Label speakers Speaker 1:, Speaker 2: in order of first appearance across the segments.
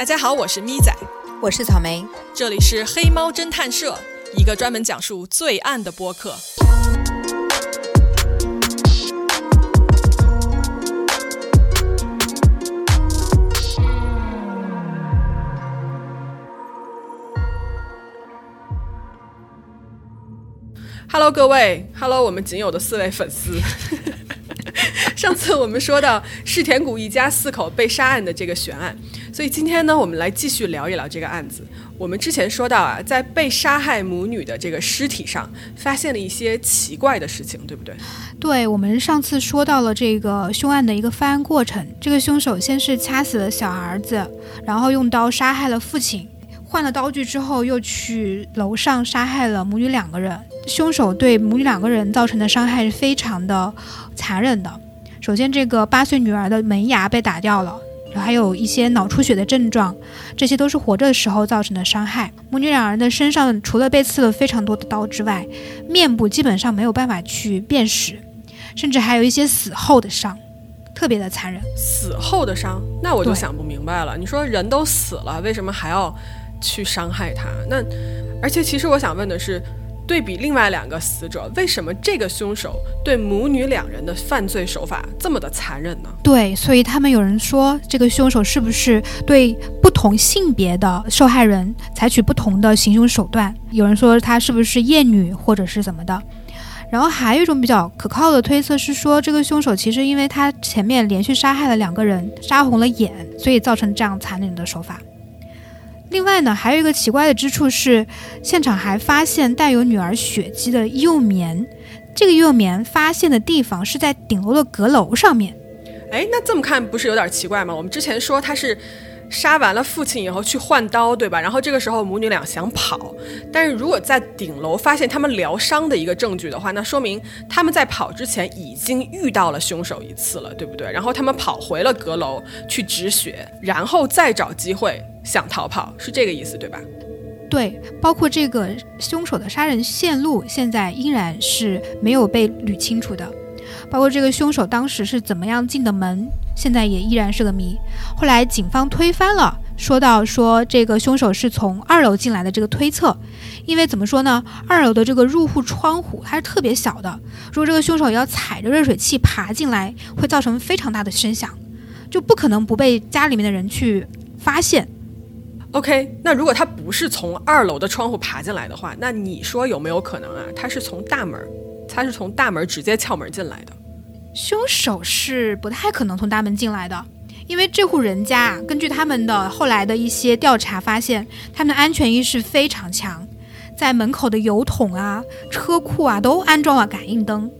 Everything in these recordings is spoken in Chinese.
Speaker 1: 大家好，我是咪仔，
Speaker 2: 我是草莓，
Speaker 1: 这里是黑猫侦探社，一个专门讲述罪案的播客。Hello，各位，Hello，我们仅有的四位粉丝。上次我们说到世田谷一家四口被杀案的这个悬案，所以今天呢，我们来继续聊一聊这个案子。我们之前说到啊，在被杀害母女的这个尸体上，发现了一些奇怪的事情，对不对？
Speaker 3: 对，我们上次说到了这个凶案的一个犯案过程。这个凶手先是掐死了小儿子，然后用刀杀害了父亲。换了刀具之后，又去楼上杀害了母女两个人。凶手对母女两个人造成的伤害是非常的残忍的。首先，这个八岁女儿的门牙被打掉了，还有一些脑出血的症状，这些都是活着的时候造成的伤害。母女两人的身上除了被刺了非常多的刀之外，面部基本上没有办法去辨识，甚至还有一些死后的伤，特别的残忍。
Speaker 1: 死后的伤，那我就想不明白了。你说人都死了，为什么还要？去伤害他，那而且其实我想问的是，对比另外两个死者，为什么这个凶手对母女两人的犯罪手法这么的残忍呢？
Speaker 3: 对，所以他们有人说，这个凶手是不是对不同性别的受害人采取不同的行凶手段？有人说他是不是厌女或者是怎么的？然后还有一种比较可靠的推测是说，这个凶手其实因为他前面连续杀害了两个人，杀红了眼，所以造成这样残忍的手法。另外呢，还有一个奇怪的之处是，现场还发现带有女儿血迹的幼棉。这个幼棉发现的地方是在顶楼的阁楼上面。
Speaker 1: 哎，那这么看不是有点奇怪吗？我们之前说他是。杀完了父亲以后去换刀，对吧？然后这个时候母女俩想跑，但是如果在顶楼发现他们疗伤的一个证据的话，那说明他们在跑之前已经遇到了凶手一次了，对不对？然后他们跑回了阁楼去止血，然后再找机会想逃跑，是这个意思，对吧？
Speaker 3: 对，包括这个凶手的杀人线路，现在依然是没有被捋清楚的。包括这个凶手当时是怎么样进的门，现在也依然是个谜。后来警方推翻了，说到说这个凶手是从二楼进来的这个推测，因为怎么说呢？二楼的这个入户窗户它是特别小的，如果这个凶手要踩着热水器爬进来，会造成非常大的声响，就不可能不被家里面的人去发现。
Speaker 1: OK，那如果他不是从二楼的窗户爬进来的话，那你说有没有可能啊？他是从大门？他是从大门直接撬门进来的，
Speaker 3: 凶手是不太可能从大门进来的，因为这户人家根据他们的后来的一些调查发现，他们的安全意识非常强，在门口的油桶啊、车库啊都安装了感应灯。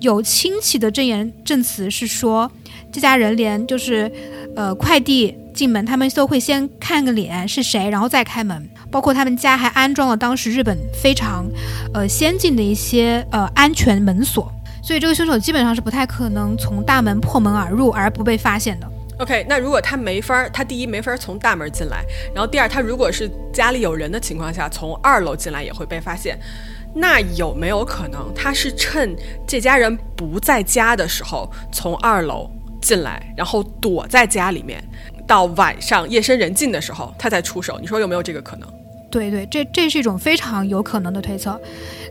Speaker 3: 有亲戚的证言证词是说，这家人连就是呃快递进门，他们都会先看个脸是谁，然后再开门。包括他们家还安装了当时日本非常，呃先进的一些呃安全门锁，所以这个凶手基本上是不太可能从大门破门而入而不被发现的。
Speaker 1: OK，那如果他没法儿，他第一没法儿从大门进来，然后第二他如果是家里有人的情况下从二楼进来也会被发现，那有没有可能他是趁这家人不在家的时候从二楼进来，然后躲在家里面？到晚上夜深人静的时候，他才出手。你说有没有这个可能？
Speaker 3: 对对，这这是一种非常有可能的推测。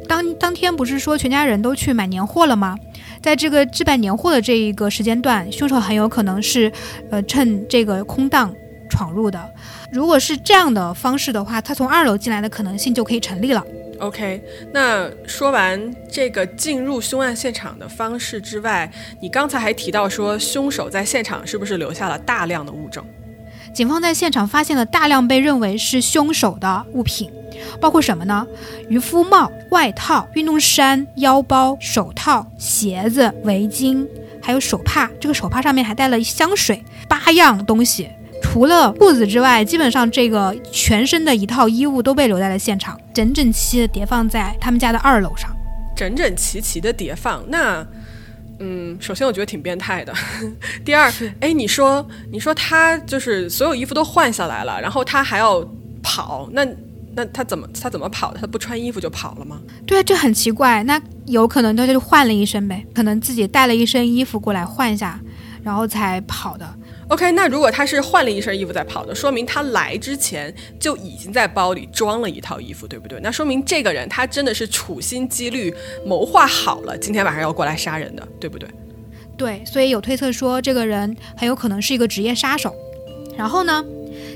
Speaker 3: 当当天不是说全家人都去买年货了吗？在这个置办年货的这一个时间段，凶手很有可能是，呃，趁这个空档闯入的。如果是这样的方式的话，他从二楼进来的可能性就可以成立了。
Speaker 1: OK，那说完这个进入凶案现场的方式之外，你刚才还提到说凶手在现场是不是留下了大量的物证？
Speaker 3: 警方在现场发现了大量被认为是凶手的物品，包括什么呢？渔夫帽、外套、运动衫、腰包、手套、鞋子、围巾，还有手帕。这个手帕上面还带了香水，八样东西。除了裤子之外，基本上这个全身的一套衣物都被留在了现场，整整齐齐的叠放在他们家的二楼上。
Speaker 1: 整整齐齐的叠放，那，嗯，首先我觉得挺变态的。第二，哎，你说，你说他就是所有衣服都换下来了，然后他还要跑，那那他怎么他怎么跑的？他不穿衣服就跑了吗？
Speaker 3: 对啊，这很奇怪。那有可能他就换了一身呗，可能自己带了一身衣服过来换一下。然后才跑的。
Speaker 1: OK，那如果他是换了一身衣服在跑的，说明他来之前就已经在包里装了一套衣服，对不对？那说明这个人他真的是处心积虑谋划好了，今天晚上要过来杀人的，对不对？
Speaker 3: 对，所以有推测说这个人很有可能是一个职业杀手。然后呢，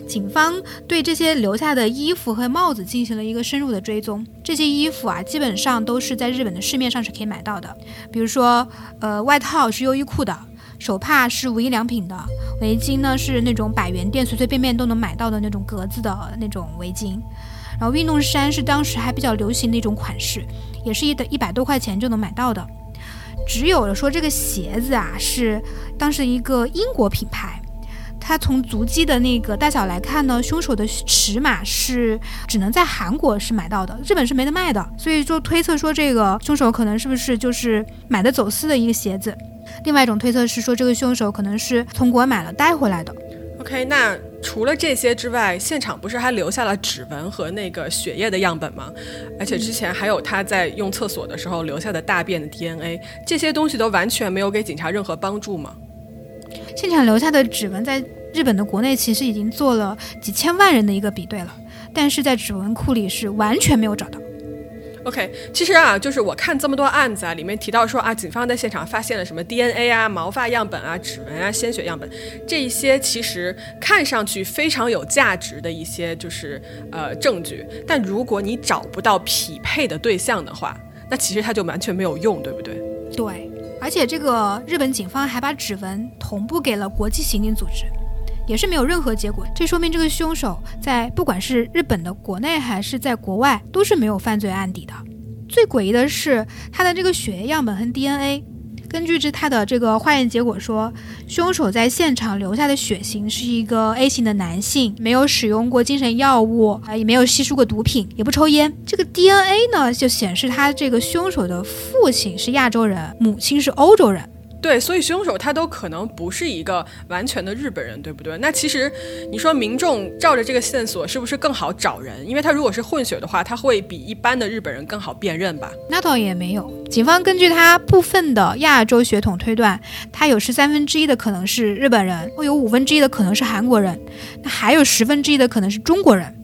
Speaker 3: 警方对这些留下的衣服和帽子进行了一个深入的追踪。这些衣服啊，基本上都是在日本的市面上是可以买到的，比如说，呃，外套是优衣库的，手帕是无印良品的。围巾呢是那种百元店随随便便都能买到的那种格子的那种围巾，然后运动衫是当时还比较流行的一种款式，也是一的一百多块钱就能买到的。只有说这个鞋子啊是当时一个英国品牌，它从足迹的那个大小来看呢，凶手的尺码是只能在韩国是买到的，日本是没得卖的，所以就推测说这个凶手可能是不是就是买的走私的一个鞋子。另外一种推测是说，这个凶手可能是从国外买了带回来的。
Speaker 1: OK，那除了这些之外，现场不是还留下了指纹和那个血液的样本吗？而且之前还有他在用厕所的时候留下的大便的 DNA，这些东西都完全没有给警察任何帮助吗？
Speaker 3: 现场留下的指纹在日本的国内其实已经做了几千万人的一个比对了，但是在指纹库里是完全没有找到。
Speaker 1: OK，其实啊，就是我看这么多案子啊，里面提到说啊，警方在现场发现了什么 DNA 啊、毛发样本啊、指纹啊、鲜血样本，这一些其实看上去非常有价值的一些就是呃证据，但如果你找不到匹配的对象的话，那其实它就完全没有用，对不对？
Speaker 3: 对，而且这个日本警方还把指纹同步给了国际刑警组织，也是没有任何结果，这说明这个凶手在不管是日本的国内还是在国外都是没有犯罪案底的。最诡异的是他的这个血液样本和 DNA，根据这他的这个化验结果说，凶手在现场留下的血型是一个 A 型的男性，没有使用过精神药物，啊，也没有吸食过毒品，也不抽烟。这个 DNA 呢，就显示他这个凶手的父亲是亚洲人，母亲是欧洲人。
Speaker 1: 对，所以凶手他都可能不是一个完全的日本人，对不对？那其实你说民众照着这个线索是不是更好找人？因为他如果是混血的话，他会比一般的日本人更好辨认吧？
Speaker 3: 那倒也没有，警方根据他部分的亚洲血统推断，他有十三分之一的可能是日本人，会有五分之一的可能是韩国人，那还有十分之一的可能是中国人。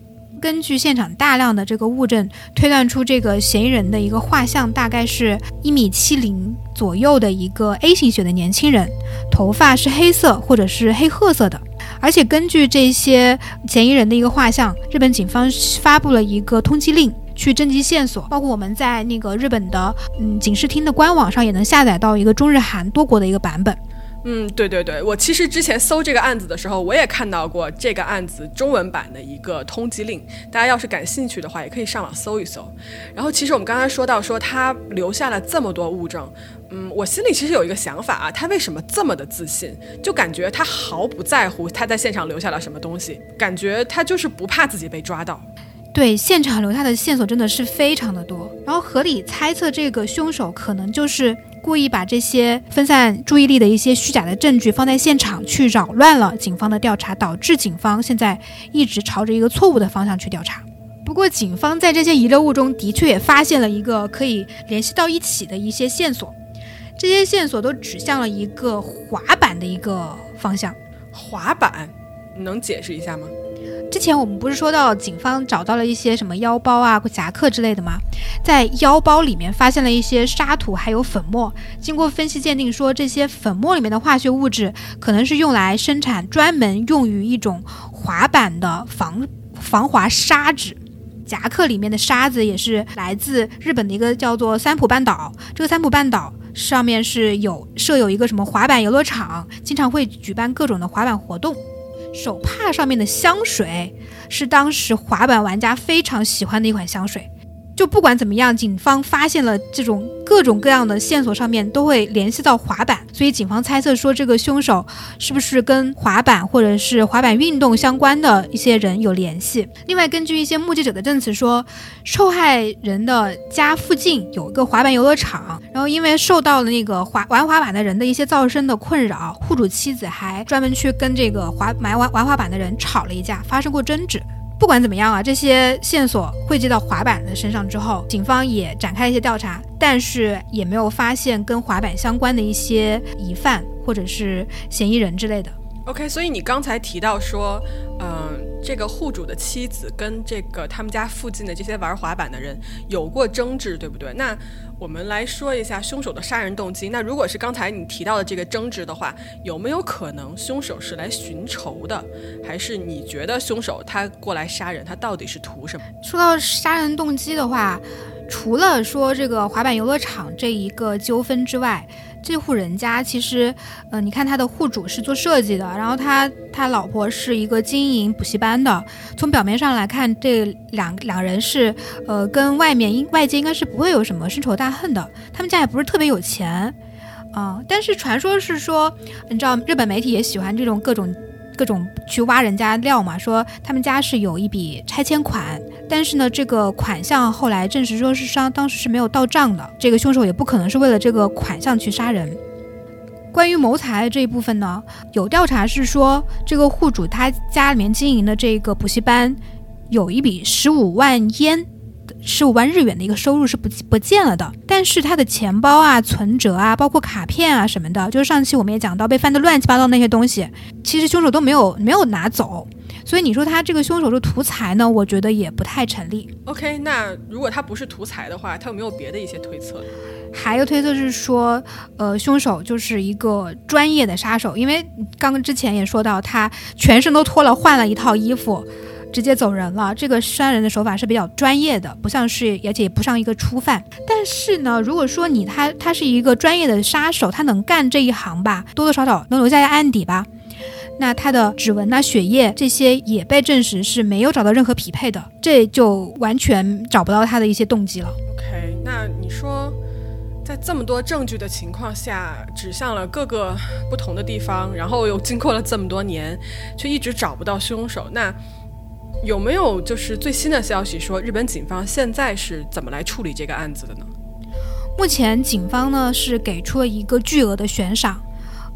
Speaker 3: 根据现场大量的这个物证推断出这个嫌疑人的一个画像，大概是一米七零左右的一个 A 型血的年轻人，头发是黑色或者是黑褐色的。而且根据这些嫌疑人的一个画像，日本警方发布了一个通缉令，去征集线索，包括我们在那个日本的嗯警视厅的官网上也能下载到一个中日韩多国的一个版本。
Speaker 1: 嗯，对对对，我其实之前搜这个案子的时候，我也看到过这个案子中文版的一个通缉令。大家要是感兴趣的话，也可以上网搜一搜。然后，其实我们刚才说到说他留下了这么多物证，嗯，我心里其实有一个想法啊，他为什么这么的自信？就感觉他毫不在乎他在现场留下了什么东西，感觉他就是不怕自己被抓到。
Speaker 3: 对，现场留下的线索真的是非常的多。然后合理猜测，这个凶手可能就是。故意把这些分散注意力的一些虚假的证据放在现场，去扰乱了警方的调查，导致警方现在一直朝着一个错误的方向去调查。不过，警方在这些遗留物中的确也发现了一个可以联系到一起的一些线索，这些线索都指向了一个滑板的一个方向。
Speaker 1: 滑板，能解释一下吗？
Speaker 3: 之前我们不是说到警方找到了一些什么腰包啊、夹克之类的吗？在腰包里面发现了一些沙土，还有粉末。经过分析鉴定，说这些粉末里面的化学物质可能是用来生产专门用于一种滑板的防防滑砂纸。夹克里面的沙子也是来自日本的一个叫做三浦半岛。这个三浦半岛上面是有设有一个什么滑板游乐场，经常会举办各种的滑板活动。手帕上面的香水是当时滑板玩家非常喜欢的一款香水。就不管怎么样，警方发现了这种各种各样的线索，上面都会联系到滑板，所以警方猜测说这个凶手是不是跟滑板或者是滑板运动相关的一些人有联系。另外，根据一些目击者的证词说，受害人的家附近有一个滑板游乐场，然后因为受到了那个滑玩滑板的人的一些噪声的困扰，户主妻子还专门去跟这个滑买玩玩滑板的人吵了一架，发生过争执。不管怎么样啊，这些线索汇集到滑板的身上之后，警方也展开一些调查，但是也没有发现跟滑板相关的一些疑犯或者是嫌疑人之类的。
Speaker 1: OK，所以你刚才提到说，嗯，这个户主的妻子跟这个他们家附近的这些玩滑板的人有过争执，对不对？那我们来说一下凶手的杀人动机。那如果是刚才你提到的这个争执的话，有没有可能凶手是来寻仇的？还是你觉得凶手他过来杀人，他到底是图什么？
Speaker 3: 说到杀人动机的话，除了说这个滑板游乐场这一个纠纷之外，这户人家其实，呃，你看他的户主是做设计的，然后他他老婆是一个经营补习班的。从表面上来看，这两两人是，呃，跟外面应外界应该是不会有什么深仇大恨的。他们家也不是特别有钱，啊，但是传说是说，你知道日本媒体也喜欢这种各种。各种去挖人家料嘛，说他们家是有一笔拆迁款，但是呢，这个款项后来证实说是商当时是没有到账的，这个凶手也不可能是为了这个款项去杀人。关于谋财这一部分呢，有调查是说，这个户主他家里面经营的这个补习班，有一笔十五万烟。十五万日元的一个收入是不不见了的，但是他的钱包啊、存折啊、包括卡片啊什么的，就是上期我们也讲到被翻得乱七八糟那些东西，其实凶手都没有没有拿走，所以你说他这个凶手是图财呢？我觉得也不太成立。
Speaker 1: OK，那如果他不是图财的话，他有没有别的一些推测？
Speaker 3: 还有推测是说，呃，凶手就是一个专业的杀手，因为刚刚之前也说到，他全身都脱了，换了一套衣服。直接走人了，这个杀人的手法是比较专业的，不像是，而且也不像一个初犯。但是呢，如果说你他他是一个专业的杀手，他能干这一行吧，多多少少能留下案底吧。那他的指纹呐、血液这些也被证实是没有找到任何匹配的，这就完全找不到他的一些动机了。
Speaker 1: OK，那你说，在这么多证据的情况下，指向了各个不同的地方，然后又经过了这么多年，却一直找不到凶手，那？有没有就是最新的消息说日本警方现在是怎么来处理这个案子的呢？
Speaker 3: 目前警方呢是给出了一个巨额的悬赏，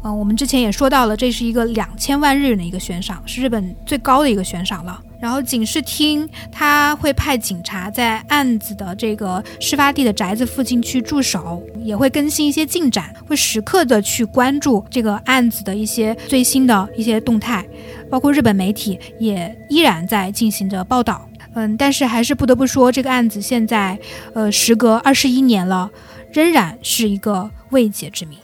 Speaker 3: 嗯，我们之前也说到了，这是一个两千万日元的一个悬赏，是日本最高的一个悬赏了。然后警视厅他会派警察在案子的这个事发地的宅子附近去驻守，也会更新一些进展，会时刻的去关注这个案子的一些最新的一些动态，包括日本媒体也依然在进行着报道。嗯，但是还是不得不说，这个案子现在，呃，时隔二十一年了，仍然是一个未解之谜。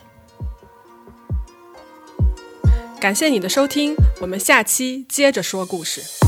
Speaker 1: 感谢你的收听，我们下期接着说故事。